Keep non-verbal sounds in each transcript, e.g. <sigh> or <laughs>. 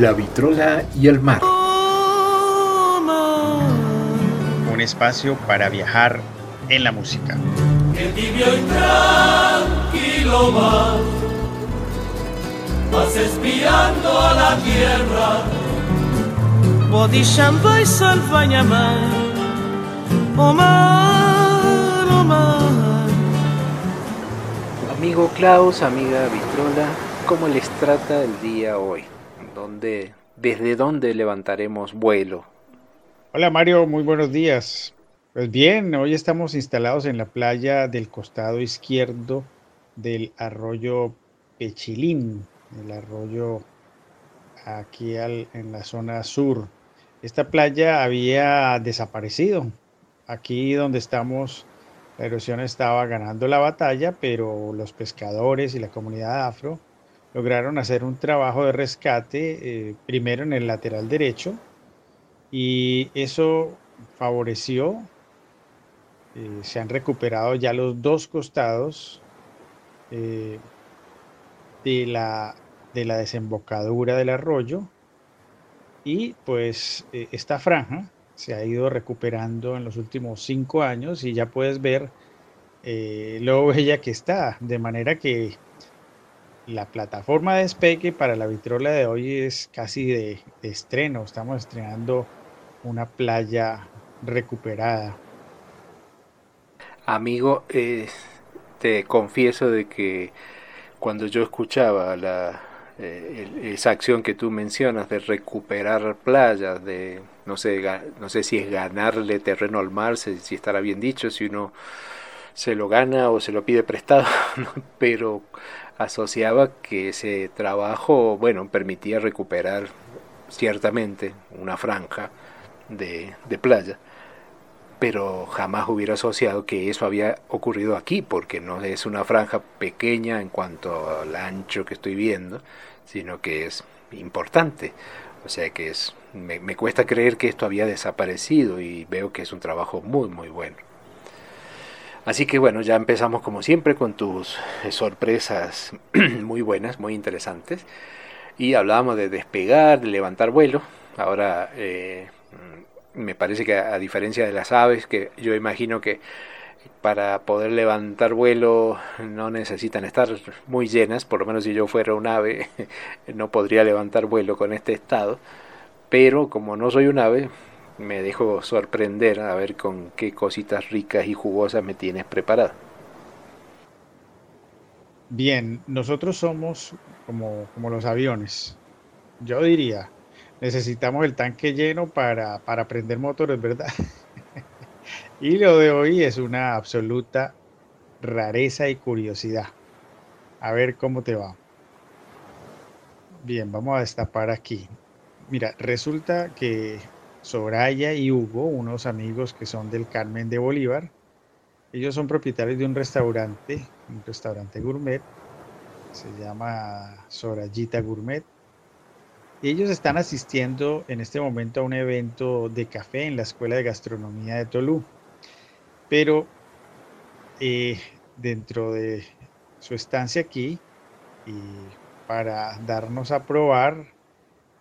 La vitrola y el mar. Un espacio para viajar en la música. El tibio y tranquilo va, vas espiando a la tierra. Bodisham vai salvaña Omar, Omar. Amigo Klaus, amiga Vitrola, ¿cómo les trata el día hoy? ¿Dónde, ¿Desde dónde levantaremos vuelo? Hola Mario, muy buenos días. Pues bien, hoy estamos instalados en la playa del costado izquierdo del arroyo Pechilín, el arroyo aquí en la zona sur. Esta playa había desaparecido. Aquí donde estamos, la erosión estaba ganando la batalla, pero los pescadores y la comunidad afro lograron hacer un trabajo de rescate, eh, primero en el lateral derecho, y eso favoreció eh, se han recuperado ya los dos costados eh, de, la, de la desembocadura del arroyo. Y pues esta franja se ha ido recuperando en los últimos cinco años y ya puedes ver lo bella que está, de manera que la plataforma de despegue para la vitrola de hoy es casi de estreno, estamos estrenando una playa recuperada. Amigo, eh, te confieso de que cuando yo escuchaba la, eh, esa acción que tú mencionas de recuperar playas, de no sé, no sé si es ganarle terreno al mar, si estará bien dicho, si uno se lo gana o se lo pide prestado, <laughs> pero asociaba que ese trabajo, bueno, permitía recuperar ciertamente una franja de, playa pero jamás hubiera asociado que eso había ocurrido aquí, porque no es una franja pequeña en cuanto al ancho que estoy viendo, sino que es importante. O sea que es, me, me cuesta creer que esto había desaparecido y veo que es un trabajo muy, muy bueno. Así que bueno, ya empezamos como siempre con tus sorpresas <clears throat> muy buenas, muy interesantes. Y hablábamos de despegar, de levantar vuelo. Ahora eh, me parece que a, diferencia de las aves, que yo imagino que para poder levantar vuelo no necesitan estar muy llenas, por lo menos si yo fuera un ave <laughs> no podría levantar vuelo con este estado, pero como no soy un ave, me dejo sorprender a ver con qué cositas ricas y jugosas me tienes preparado. Bien, nosotros somos como, como los aviones. Yo diría, necesitamos el tanque lleno para, para prender motores, ¿verdad? <laughs> y lo de hoy es una absoluta rareza y curiosidad. A ver cómo te va. Bien, vamos a destapar aquí. Mira, resulta que Soraya y Hugo, unos amigos que son del Carmen de Bolívar, ellos son propietarios de un restaurante, un restaurante gourmet, se llama Sorayita Gourmet, ellos están asistiendo en este momento a un evento de café en la Escuela de Gastronomía de Tolú. Pero eh, dentro de su estancia aquí, y para darnos a probar,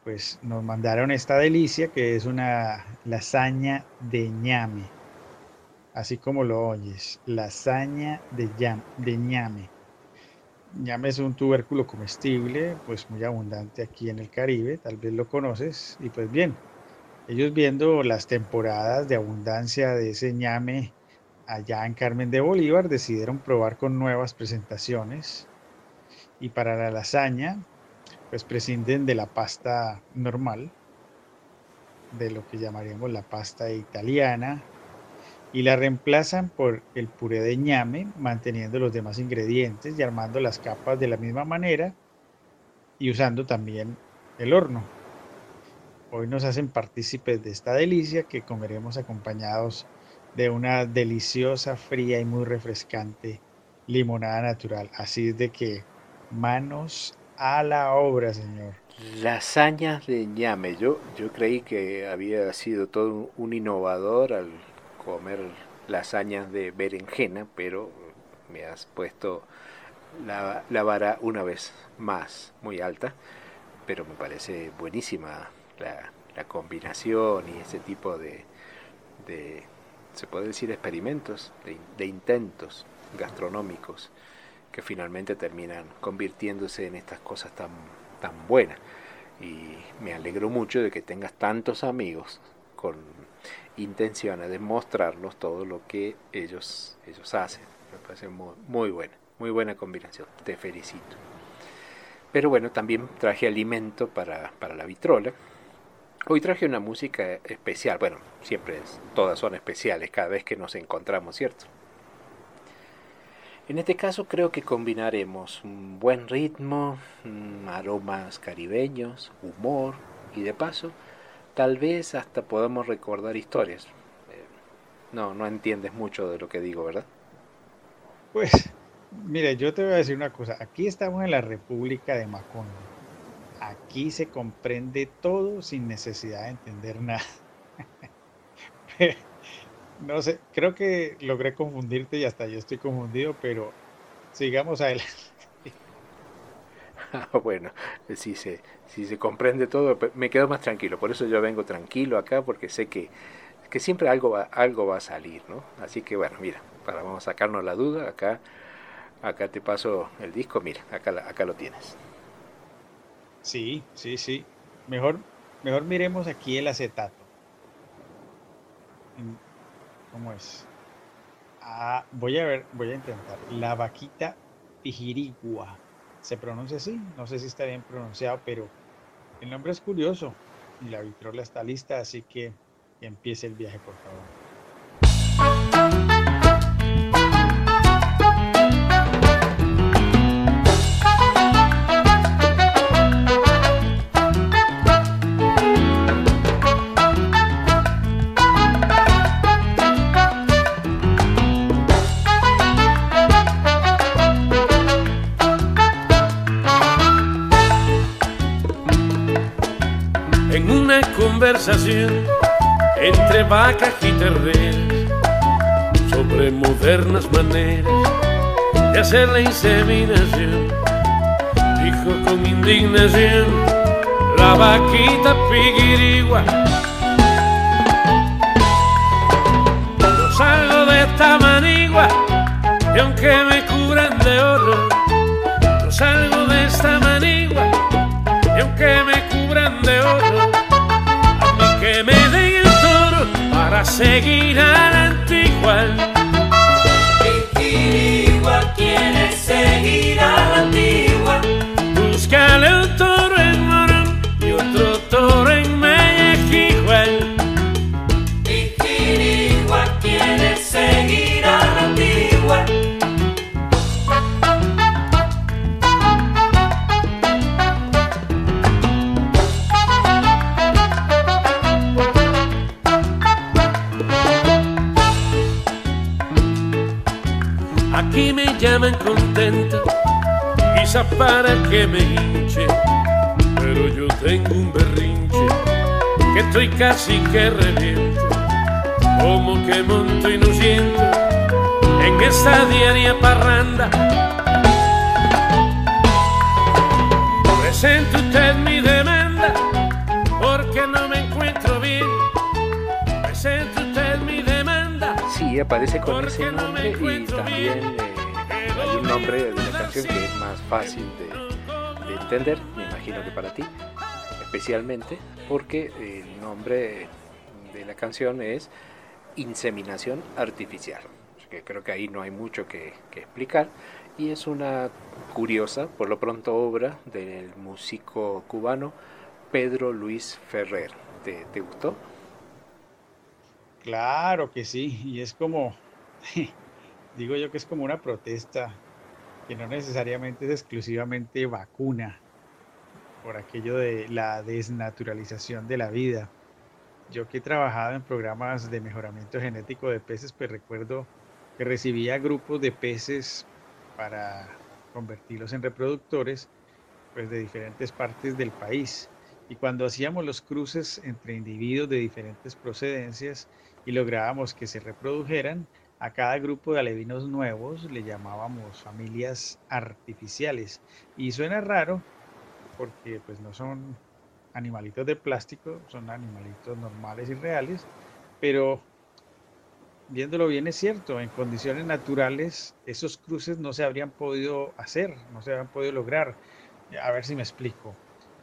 pues nos mandaron esta delicia que es una lasaña de ñame. Así como lo oyes, lasaña de, de ñame ñame es un tubérculo comestible, pues muy abundante aquí en el Caribe, tal vez lo conoces, y pues bien, ellos viendo las temporadas de abundancia de ese ñame allá en Carmen de Bolívar, decidieron probar con nuevas presentaciones, y para la lasaña, pues prescinden de la pasta normal, de lo que llamaríamos la pasta italiana, y la reemplazan por el puré de ñame, manteniendo los demás ingredientes y armando las capas de la misma manera y usando también el horno. Hoy nos hacen partícipes de esta delicia que comeremos acompañados de una deliciosa, fría y muy refrescante limonada natural. Así es de que manos a la obra, señor. Lasañas de ñame. Yo, yo creí que había sido todo un innovador al comer lasañas de berenjena, pero me has puesto la, vara una vez más muy alta. pero me parece buenísima la, combinación y ese tipo de, se puede decir, experimentos, de, intentos gastronómicos que finalmente terminan convirtiéndose en estas cosas tan, tan buenas. Y me alegro mucho de que tengas tantos amigos con intenciones de mostrarnos todo lo que ellos, ellos hacen. Me parece muy, muy buena, muy buena combinación. Te felicito. Pero bueno, también traje alimento para, para la vitrola. Hoy traje una música especial. Bueno, siempre todas son especiales cada vez que nos encontramos, ¿cierto? En este caso creo que combinaremos un buen ritmo, aromas caribeños, humor y de paso tal vez hasta podamos recordar historias. Eh, no, no entiendes mucho de lo que digo, ¿verdad? Pues, mire, yo te voy a decir una cosa. Aquí estamos en la República de Macondo. Aquí se comprende todo sin necesidad de entender nada. <laughs> no sé, creo que logré confundirte y hasta yo estoy confundido, pero sigamos adelante. <laughs> bueno, si se, si se comprende todo, me quedo más tranquilo. Por eso yo vengo tranquilo acá, porque sé que, que siempre algo va, algo va a salir, ¿no? Así que bueno, mira, para vamos a sacarnos la duda, acá, acá te paso el disco, mira, acá, acá lo tienes. Sí, sí, sí. Mejor, mejor miremos aquí el acetato. ¿Cómo es? Ah, voy a ver, voy a intentar. La vaquita pijirigua. ¿Se pronuncia así? No sé si está bien pronunciado, pero el nombre es curioso. Y la vitrola está lista, así que empiece el viaje, por favor. Entre vacas y terrenos sobre modernas maneras de hacer la inseminación. Dijo con indignación la vaquita piguirigua. No salgo de esta manigua y aunque me cubran de oro, no salgo de esta manigua y aunque me cubran de oro para seguir a la antigua. Igual quiere seguir a la antigua. Para que me hinche, pero yo tengo un berrinche que estoy casi que reviento, como que monto y no siento en esa diaria parranda. Presente usted mi demanda, porque no me encuentro bien. Presente usted mi demanda. Sí, aparece con ese nombre y también nombre de que es más fácil de, entender, me imagino que para ti, especialmente porque el nombre de la canción es Inseminación Artificial, que creo que ahí no hay mucho que, explicar, y es una curiosa, por lo pronto, obra del músico cubano Pedro Luis Ferrer. ¿Te, te gustó? Claro que sí, y es como, <laughs> digo yo que es como una protesta que no necesariamente es exclusivamente vacuna por aquello de la desnaturalización de la vida. Yo que he trabajado en programas de mejoramiento genético de peces, pues recuerdo que recibía grupos de peces para convertirlos en reproductores pues de diferentes partes del país. Y cuando hacíamos los cruces entre individuos de diferentes procedencias y lográbamos que se reprodujeran, a cada grupo de alevinos nuevos le llamábamos familias artificiales. Y suena raro, porque pues no son animalitos de plástico, son animalitos normales y reales, pero viéndolo bien es cierto, en condiciones naturales esos cruces no se habrían podido hacer, no se habrían podido lograr. A ver si me explico.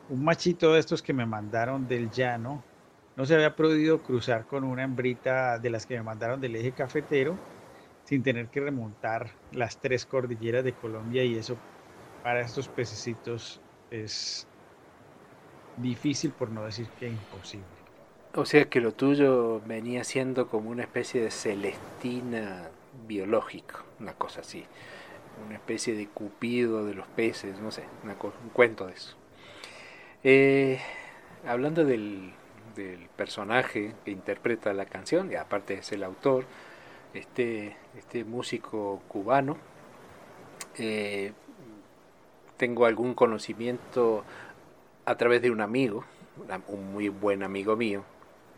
Un machito de estos que me mandaron del llano no se había podido cruzar con una hembrita de las que me mandaron del eje cafetero sin tener que remontar las tres cordilleras de Colombia y eso para estos pececitos es difícil por no decir que imposible. O sea que lo tuyo venía siendo como una especie de celestina biológico, una cosa así, una especie de cupido de los peces, no sé, un cuento de eso. Eh, hablando del, del, personaje que interpreta la canción, y aparte es el autor, este, este músico cubano, eh, tengo algún conocimiento a través de un amigo, un muy buen amigo mío,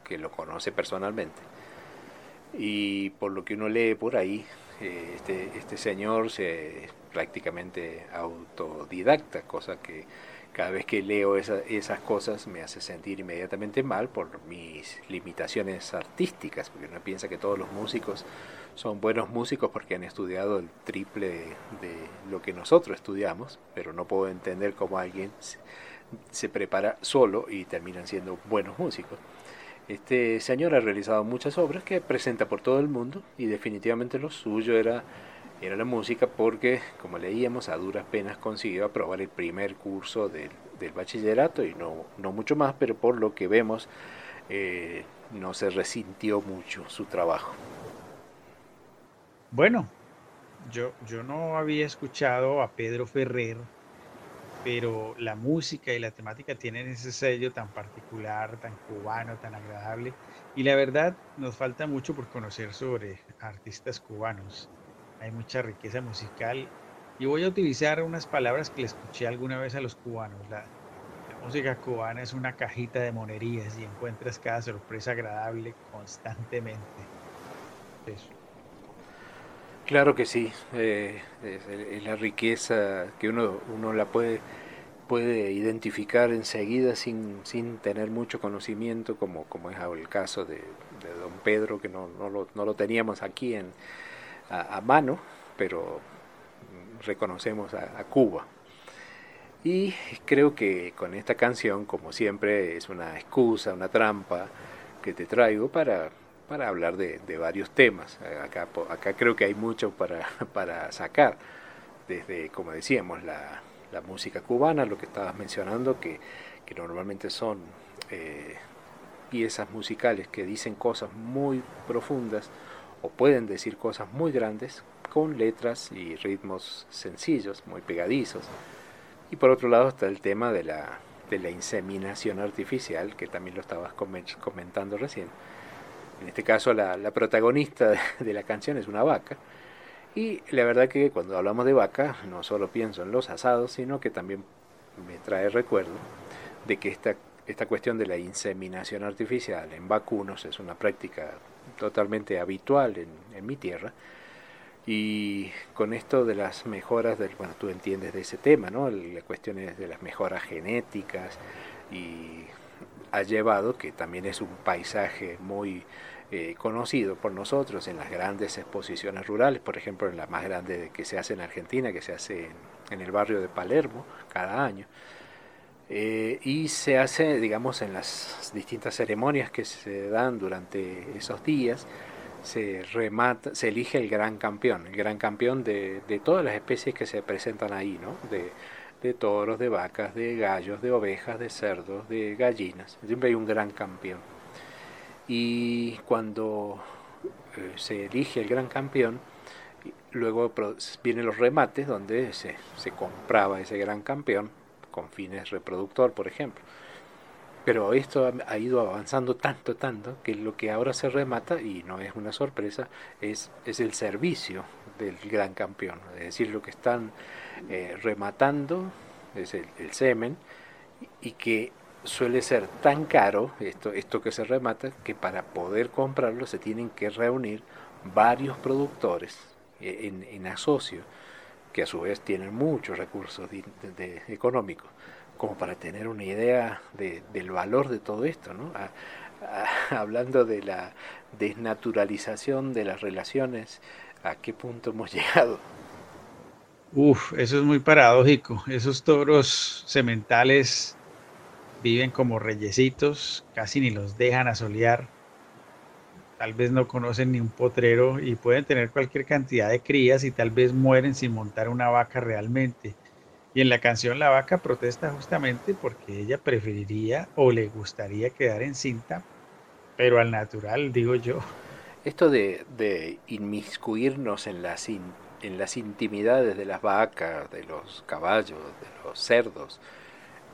que lo conoce personalmente. Y por lo que uno lee por ahí, eh, este, este señor se prácticamente autodidacta, cosa que cada vez que leo esas cosas me hace sentir inmediatamente mal por mis limitaciones artísticas, porque uno piensa que todos los músicos son buenos músicos porque han estudiado el triple de, lo que nosotros estudiamos, pero no puedo entender cómo alguien se, prepara solo y terminan siendo buenos músicos. Este señor ha realizado muchas obras que presenta por todo el mundo y definitivamente lo suyo era, era la música porque, como leíamos, a duras penas consiguió aprobar el primer curso del, bachillerato y no, no mucho más, pero por lo que vemos eh, no se resintió mucho su trabajo. Bueno, yo, yo no había escuchado a Pedro Ferrer, pero la música y la temática tienen ese sello tan particular, tan cubano, tan agradable. Y la verdad, nos falta mucho por conocer sobre artistas cubanos. Hay mucha riqueza musical. Y voy a utilizar unas palabras que le escuché alguna vez a los cubanos. La, la música cubana es una cajita de monerías y encuentras cada sorpresa agradable constantemente. Eso. Claro que sí, eh, es, la riqueza que uno, uno la puede, puede identificar enseguida sin, sin tener mucho conocimiento, como, como es el caso de, don Pedro, que no, no, lo, no lo teníamos aquí en, a, mano, pero reconocemos a, Cuba. Y creo que con esta canción, como siempre, es una excusa, una trampa que te traigo para para hablar de, varios temas. Eh, acá, acá creo que hay mucho para, <laughs> para sacar, desde, como decíamos, la, la música cubana, lo que estabas mencionando, que, que normalmente son eh, piezas musicales que dicen cosas muy profundas o pueden decir cosas muy grandes con letras y ritmos sencillos, muy pegadizos. Y por otro lado está el tema de la, de la inseminación artificial, que también lo estabas comentando recién en este caso la, protagonista de la canción es una vaca. Y la verdad que cuando hablamos de vaca, no solo pienso en los asados, sino que también me trae recuerdo de que esta, esta cuestión de la inseminación artificial en vacunos es una práctica totalmente habitual en, mi tierra. Y con esto de las mejoras, del, bueno, tú entiendes de ese tema, ¿no? La cuestión es de las mejoras genéticas y ha llevado, que también es un paisaje muy eh, conocido por nosotros en las grandes exposiciones rurales, por ejemplo en la más grande que se hace en Argentina, que se hace en, el barrio de Palermo cada año. Eh, y se hace, digamos, en las distintas ceremonias que se dan durante esos días, se remata, se elige el gran campeón, el gran campeón de, de todas las especies que se presentan ahí, ¿no? De, de toros, de vacas, de gallos, de ovejas, de cerdos, de gallinas. Siempre hay un gran campeón. Y cuando eh, se elige el gran campeón, luego vienen los remates donde se, se compraba ese gran campeón con fines reproductor, por ejemplo. Pero esto ha ido avanzando tanto, tanto, que lo que ahora se remata, y no es una sorpresa, es, es el servicio del gran campeón. Es decir, lo que están eh, rematando es el, semen, y que suele ser tan caro esto, esto que se remata, que para poder comprarlo se tienen que reunir varios productores eh, en, en asocio, que a su vez tienen muchos recursos económicos como para tener una idea de, del valor de todo esto, ¿no? <laughs> hablando de la desnaturalización de las relaciones, ¿a qué punto hemos <laughs> llegado? Uf, eso es muy paradójico. Esos toros sementales viven como reyesitos, casi ni los dejan asolear. Tal vez no conocen ni un potrero y pueden tener cualquier cantidad de crías y tal vez mueren sin montar una vaca realmente. Y en la canción la vaca protesta justamente porque ella preferiría o le gustaría quedar en cinta, pero al natural, digo yo. Esto de, de inmiscuirnos en las, en las intimidades de las vacas, de los caballos, de los cerdos,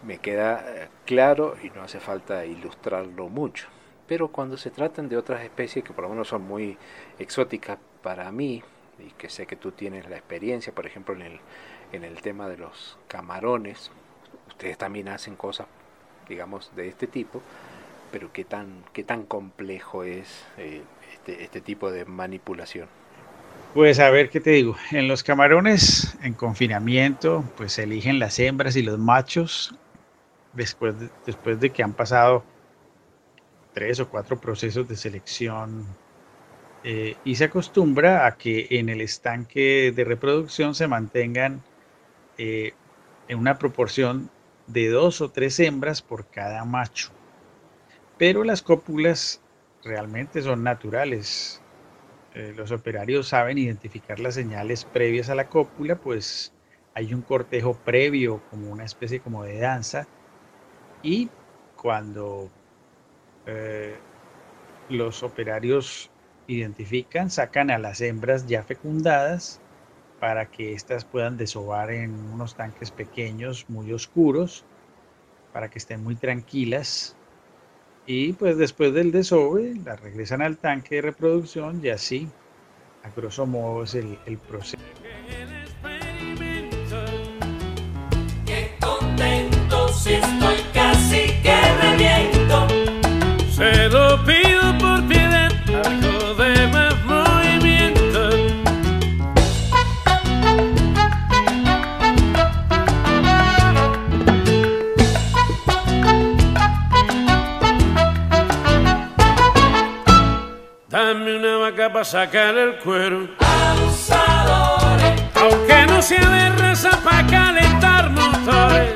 me queda eh, claro y no hace falta ilustrarlo mucho. Pero cuando se tratan de otras especies que por lo menos son muy exóticas para mí, y que sé que tú tienes la experiencia, por ejemplo, en el, en el tema de los camarones, ustedes también hacen cosas, digamos, de este tipo, pero qué tan, qué tan complejo es eh, este, este tipo de manipulación. Pues a ver qué te digo. En los camarones en confinamiento, pues se eligen las hembras y los machos después de, después de que han pasado tres o cuatro procesos de selección eh, y se acostumbra a que en el estanque de reproducción se mantengan eh, en una proporción de dos o tres hembras por cada macho. Pero las cópulas realmente son naturales. Eh, los operarios saben identificar las señales previas a la cópula, pues hay un cortejo previo, como una especie como de danza, y cuando eh, los operarios identifican, sacan a las hembras ya fecundadas para que éstas puedan desovar en unos tanques pequeños, muy oscuros, para que estén muy tranquilas. Y pues después del desove, las regresan al tanque de reproducción y así, a grosso modo, es el, el proceso. Sacar el cuero, Abusadores, aunque no sea de raza para calentar motores.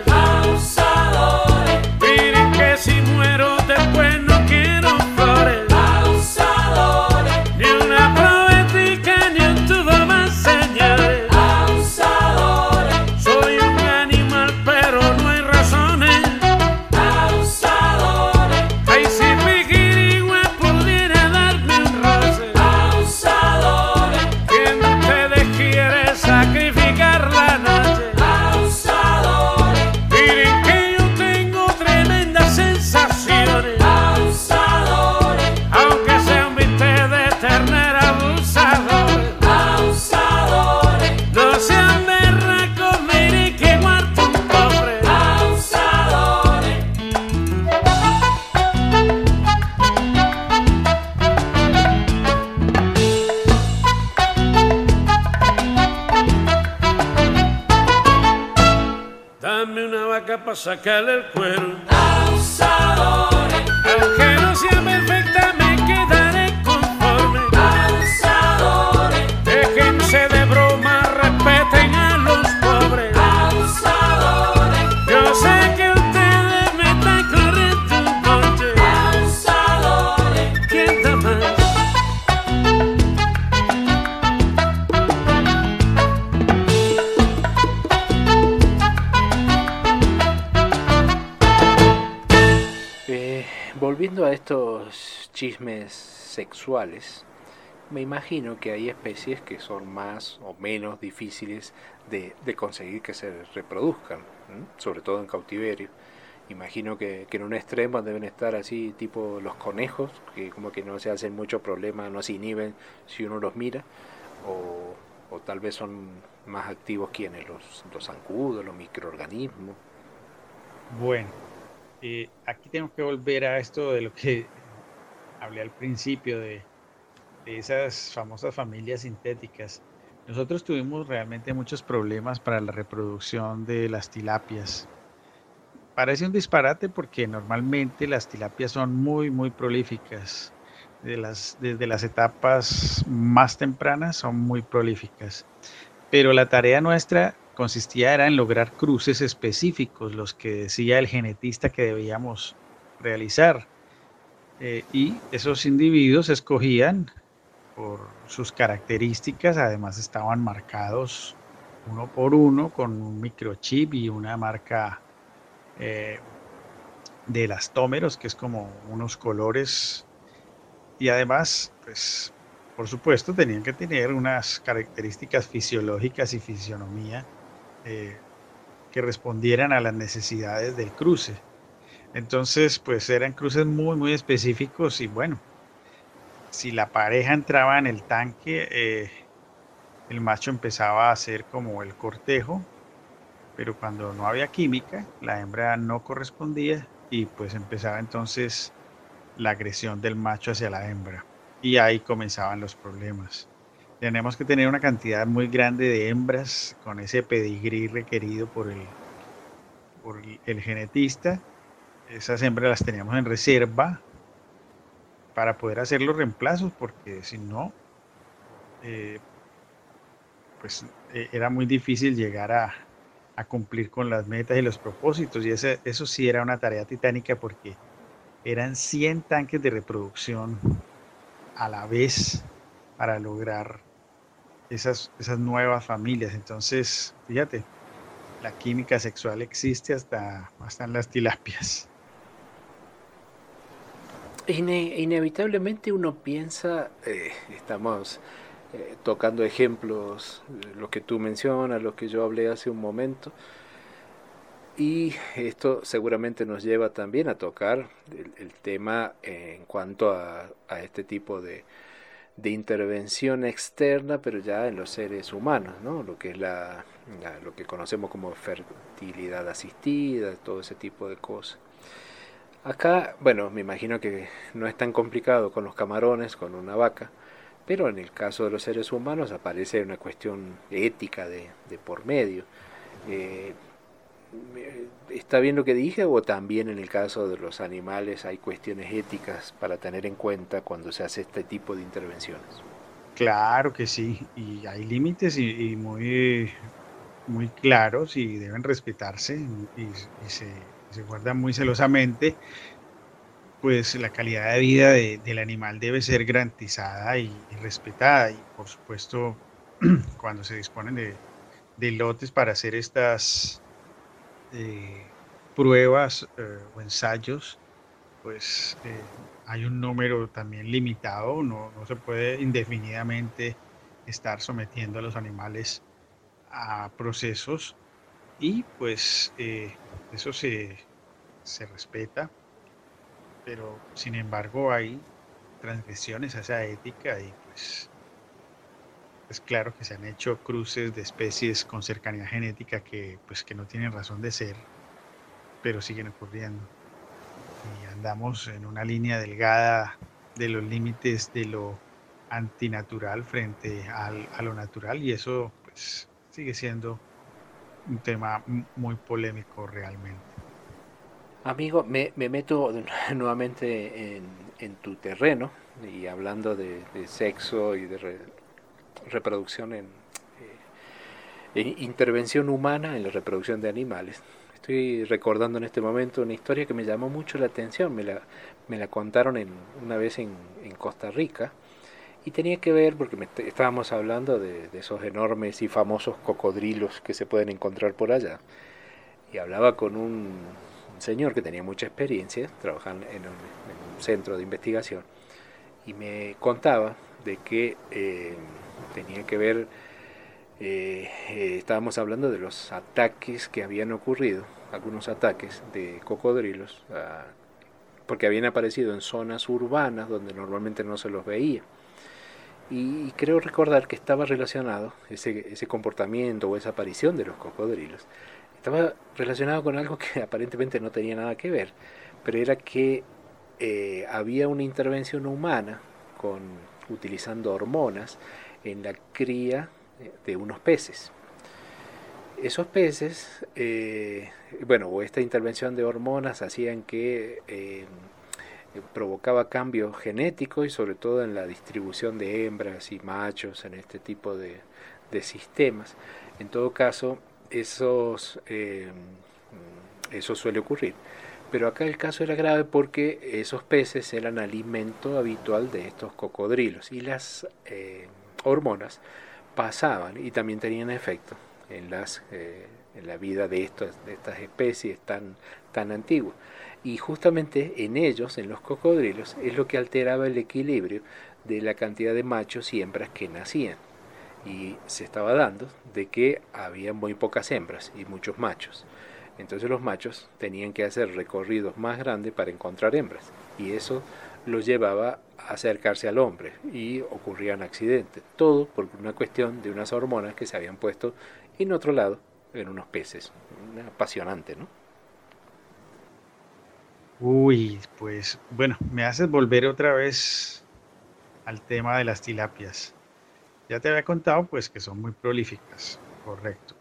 Estos chismes sexuales, me imagino que hay especies que son más o menos difíciles de, conseguir que se reproduzcan, sobre todo en cautiverio. Imagino que, que en un extremo deben estar así, tipo los conejos, que como que no se hacen mucho problema, no se inhiben si uno los mira, o, o tal vez son más activos quienes, los, los zancudos, los microorganismos. Bueno, eh, aquí tenemos que volver a esto de lo que hablé al principio, de, de esas famosas familias sintéticas. Nosotros tuvimos realmente muchos problemas para la reproducción de las tilapias. parece un disparate porque normalmente las tilapias son muy, muy prolíficas. De las, desde las etapas más tempranas son muy prolíficas. Pero la tarea nuestra consistía era en lograr cruces específicos, los que decía el genetista que debíamos realizar. Eh, y esos individuos escogían por sus características, además estaban marcados uno por uno con un microchip y una marca eh, de elastómeros, que es como unos colores. Y además, pues, por supuesto, tenían que tener unas características fisiológicas y fisionomía eh, que respondieran a las necesidades del cruce. Entonces, pues eran cruces muy, muy específicos y bueno, si la pareja entraba en el tanque, eh, el macho empezaba a hacer como el cortejo, pero cuando no había química, la hembra no correspondía y pues empezaba entonces la agresión del macho hacia la hembra. Y ahí comenzaban los problemas. Tenemos que tener una cantidad muy grande de hembras con ese pedigrí requerido por el, por el genetista esas hembras las teníamos en reserva para poder hacer los reemplazos, porque si no, eh, pues eh, era muy difícil llegar a, cumplir con las metas y los propósitos. Y ese, eso sí era una tarea titánica porque eran 100 tanques de reproducción a la vez para lograr esas, esas nuevas familias. Entonces, fíjate, la química sexual existe hasta, hasta en las tilapias inevitablemente uno piensa, eh, estamos eh, tocando ejemplos, lo que tú mencionas, lo que yo hablé hace un momento, y esto seguramente nos lleva también a tocar el, tema en cuanto a, este tipo de, de, intervención externa, pero ya en los seres humanos, ¿no? lo que es la, lo que conocemos como fertilidad asistida, todo ese tipo de cosas. Acá, bueno, me imagino que no es tan complicado con los camarones, con una vaca, pero en el caso de los seres humanos aparece una cuestión ética de, por medio. Eh, ¿Está bien lo que dije o también en el caso de los animales hay cuestiones éticas para tener en cuenta cuando se hace este tipo de intervenciones? Claro que sí, y hay límites y, muy, muy claros y deben respetarse y se se guarda muy celosamente, pues la calidad de vida del animal debe ser garantizada y, respetada. Y por supuesto, <clears throat> cuando se disponen de, lotes para hacer estas eh, pruebas eh, o ensayos, pues eh, hay un número también limitado, no, no, se puede indefinidamente estar sometiendo a los animales a procesos y pues eso se, respeta, pero sin embargo hay transgresiones a esa ética y pues es claro que se han hecho cruces de especies con cercanía genética que pues que no tienen razón de ser, pero siguen ocurriendo. Y andamos en una línea delgada de los límites de lo antinatural frente a lo natural y eso pues sigue siendo un tema muy polémico realmente. Amigo, me, meto <laughs> nuevamente en, tu terreno y hablando de, sexo y de reproducción en, eh, intervención humana en la reproducción de animales. Estoy recordando en este momento una historia que me llamó mucho la atención, me la, me la contaron en, una vez en, en Costa Rica y tenía que ver, porque estábamos hablando de, esos enormes y famosos cocodrilos que se pueden encontrar por allá. Y hablaba con un, señor que tenía mucha experiencia, trabajando en un, centro de investigación, y me contaba de que eh, tenía que ver, eh, eh, estábamos hablando de los ataques que habían ocurrido, algunos ataques de cocodrilos, ah, porque habían aparecido en zonas urbanas donde normalmente no se los veía y creo recordar que estaba relacionado, ese, ese comportamiento o esa aparición de los cocodrilos, estaba relacionado con algo que <laughs> aparentemente no tenía nada que ver, pero era que eh, había una intervención humana con, utilizando hormonas en la cría de unos peces. esos peces, eh, bueno, o esta intervención de hormonas hacían que eh, provocaba cambios genéticos y sobre todo en la distribución de hembras y machos en este tipo de, sistemas. En todo caso, esos, eh, eso suele ocurrir. Pero acá el caso era grave porque esos peces eran alimento habitual de estos cocodrilos y las hormonas pasaban y también tenían efecto en, las, eh, en la vida de, estos, de estas especies tan, tan antiguas. Y justamente en ellos, en los cocodrilos, es lo que alteraba el equilibrio de la cantidad de machos y hembras que nacían. Y se estaba dando de que había muy pocas hembras y muchos machos. Entonces los machos tenían que hacer recorridos más grandes para encontrar hembras. Y eso los llevaba a acercarse al hombre y ocurrían accidentes. Todo por una cuestión de unas hormonas que se habían puesto en otro lado en unos peces. Apasionante, ¿no? Uy, pues bueno, me haces volver otra vez al tema de las tilapias. Ya te había contado pues que son muy prolíficas, correcto.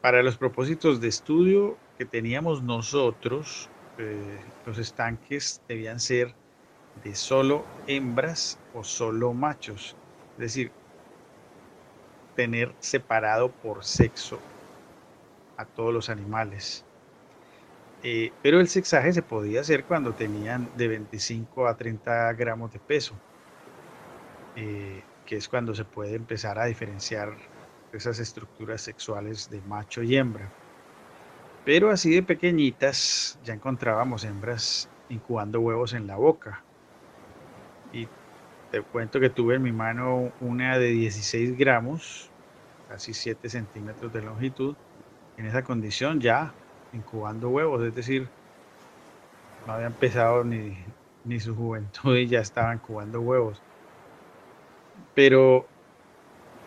Para los propósitos de estudio que teníamos nosotros, eh, los estanques debían ser de solo hembras o solo machos. Es decir, tener separado por sexo a todos los animales. Eh, pero el sexaje se podía hacer cuando tenían de 25 a 30 gramos de peso, eh, que es cuando se puede empezar a diferenciar esas estructuras sexuales de macho y hembra. Pero así de pequeñitas ya encontrábamos hembras incubando huevos en la boca. Y te cuento que tuve en mi mano una de 16 gramos, casi 7 centímetros de longitud, en esa condición ya incubando huevos, es decir, no había empezado ni, ni su juventud y ya estaban incubando huevos. Pero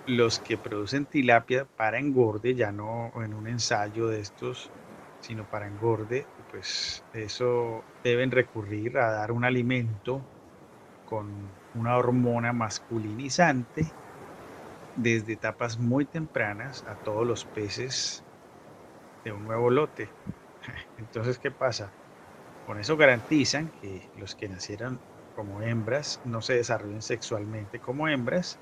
los que producen tilapia para engorde, ya no en un ensayo de estos, sino para engorde, pues eso deben recurrir a dar un alimento con una hormona masculinizante desde etapas muy tempranas a todos los peces de un nuevo lote. <laughs> Entonces, ¿qué pasa? Con eso garantizan que los que nacieran como hembras no se desarrollen sexualmente como hembras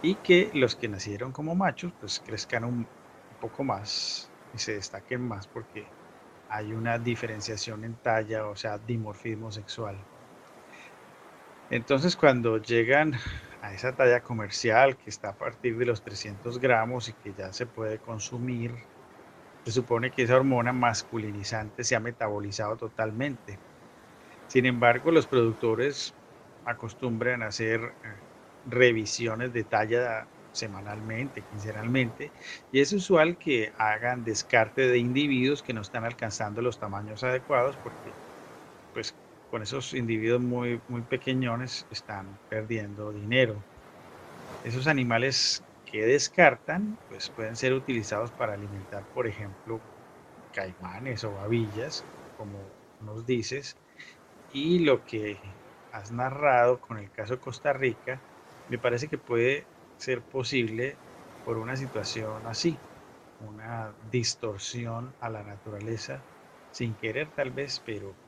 y que los que nacieron como machos pues crezcan un poco más y se destaquen más porque hay una diferenciación en talla, o sea, dimorfismo sexual. Entonces cuando llegan a esa talla comercial que está a partir de los 300 gramos y que ya se puede consumir, se supone que esa hormona masculinizante se ha metabolizado totalmente. Sin embargo, los productores acostumbran a hacer eh, revisiones de talla semanalmente, quincenalmente, y es usual que hagan descarte de individuos que no están alcanzando los tamaños adecuados porque pues con esos individuos muy, muy pequeñones están perdiendo dinero. Esos animales que descartan pues pueden ser utilizados para alimentar, por ejemplo, caimanes o babillas, como nos dices, y lo que has narrado con el caso Costa Rica, me parece que puede ser posible por una situación así, una distorsión a la naturaleza, sin querer tal vez, pero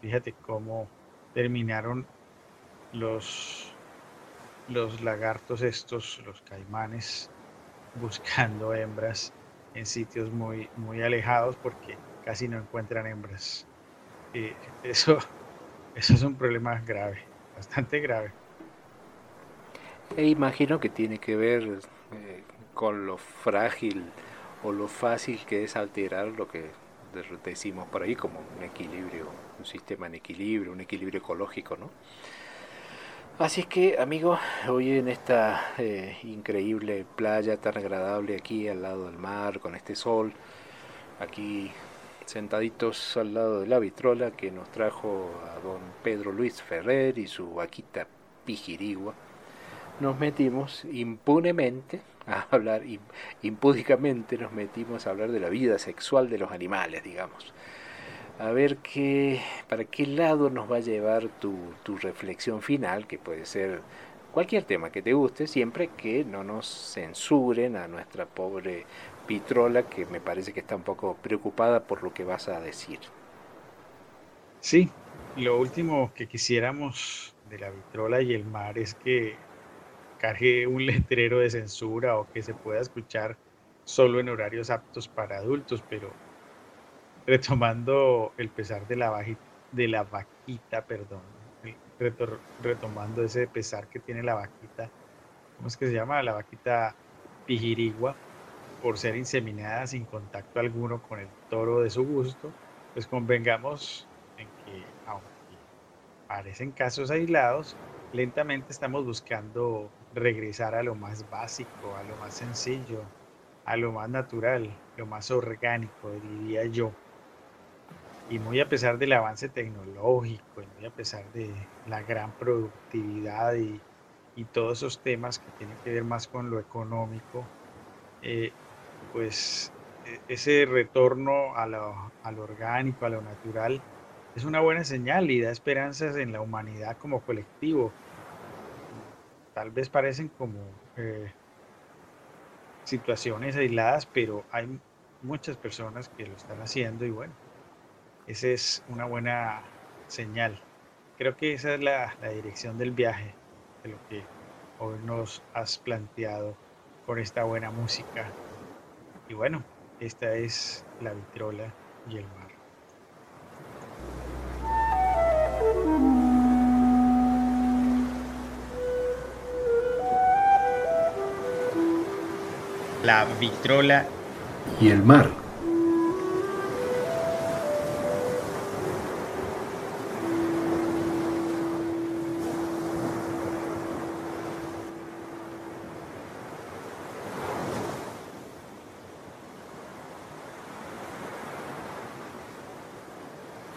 fíjate cómo terminaron los, los lagartos estos, los caimanes, <laughs> buscando hembras en sitios muy, muy alejados porque casi no encuentran hembras. Y eso, <laughs> eso es un problema grave, bastante grave. E imagino que tiene que ver eh, con lo frágil o lo fácil que es alterar lo que decimos por ahí como un equilibrio, un sistema en equilibrio, un equilibrio ecológico, ¿no? Así que, amigos, hoy en esta eh, increíble playa tan agradable aquí al lado del mar, con este sol, aquí sentaditos al lado de la vitrola que nos trajo a don Pedro Luis Ferrer y su vaquita Pijirigua, nos metimos impunemente a hablar, impúdicamente nos metimos a hablar de la vida sexual de los animales, digamos. A ver qué, para qué lado nos va a llevar tu, tu reflexión final, que puede ser cualquier tema que te guste, siempre que no nos censuren a nuestra pobre Vitrola, que me parece que está un poco preocupada por lo que vas a decir. Sí, lo último que quisiéramos de la Vitrola y el mar es que cargue un letrero de censura o que se pueda escuchar solo en horarios aptos para adultos, pero retomando el pesar de la, de la vaquita, perdón, retomando ese pesar que tiene la vaquita, ¿cómo es que se llama? La vaquita pijirigua, por ser inseminada sin contacto alguno con el toro de su gusto, pues convengamos en que, aunque parecen casos aislados, lentamente estamos buscando regresar a lo más básico, a lo más sencillo, a lo más natural, lo más orgánico, diría yo. Y muy a pesar del avance tecnológico, y muy a pesar de la gran productividad y, todos esos temas que tienen que ver más con lo económico, eh, pues e, ese retorno a lo, orgánico, a lo natural, es una buena señal y da esperanzas en la humanidad como colectivo. Tal vez parecen como eh, situaciones aisladas, pero hay muchas personas que lo están haciendo y bueno, esa es una buena señal. Creo que esa es la, dirección del viaje, de lo que hoy nos has planteado con esta buena música. Y bueno, esta es la vitrola y el mar. La vitrola y el mar.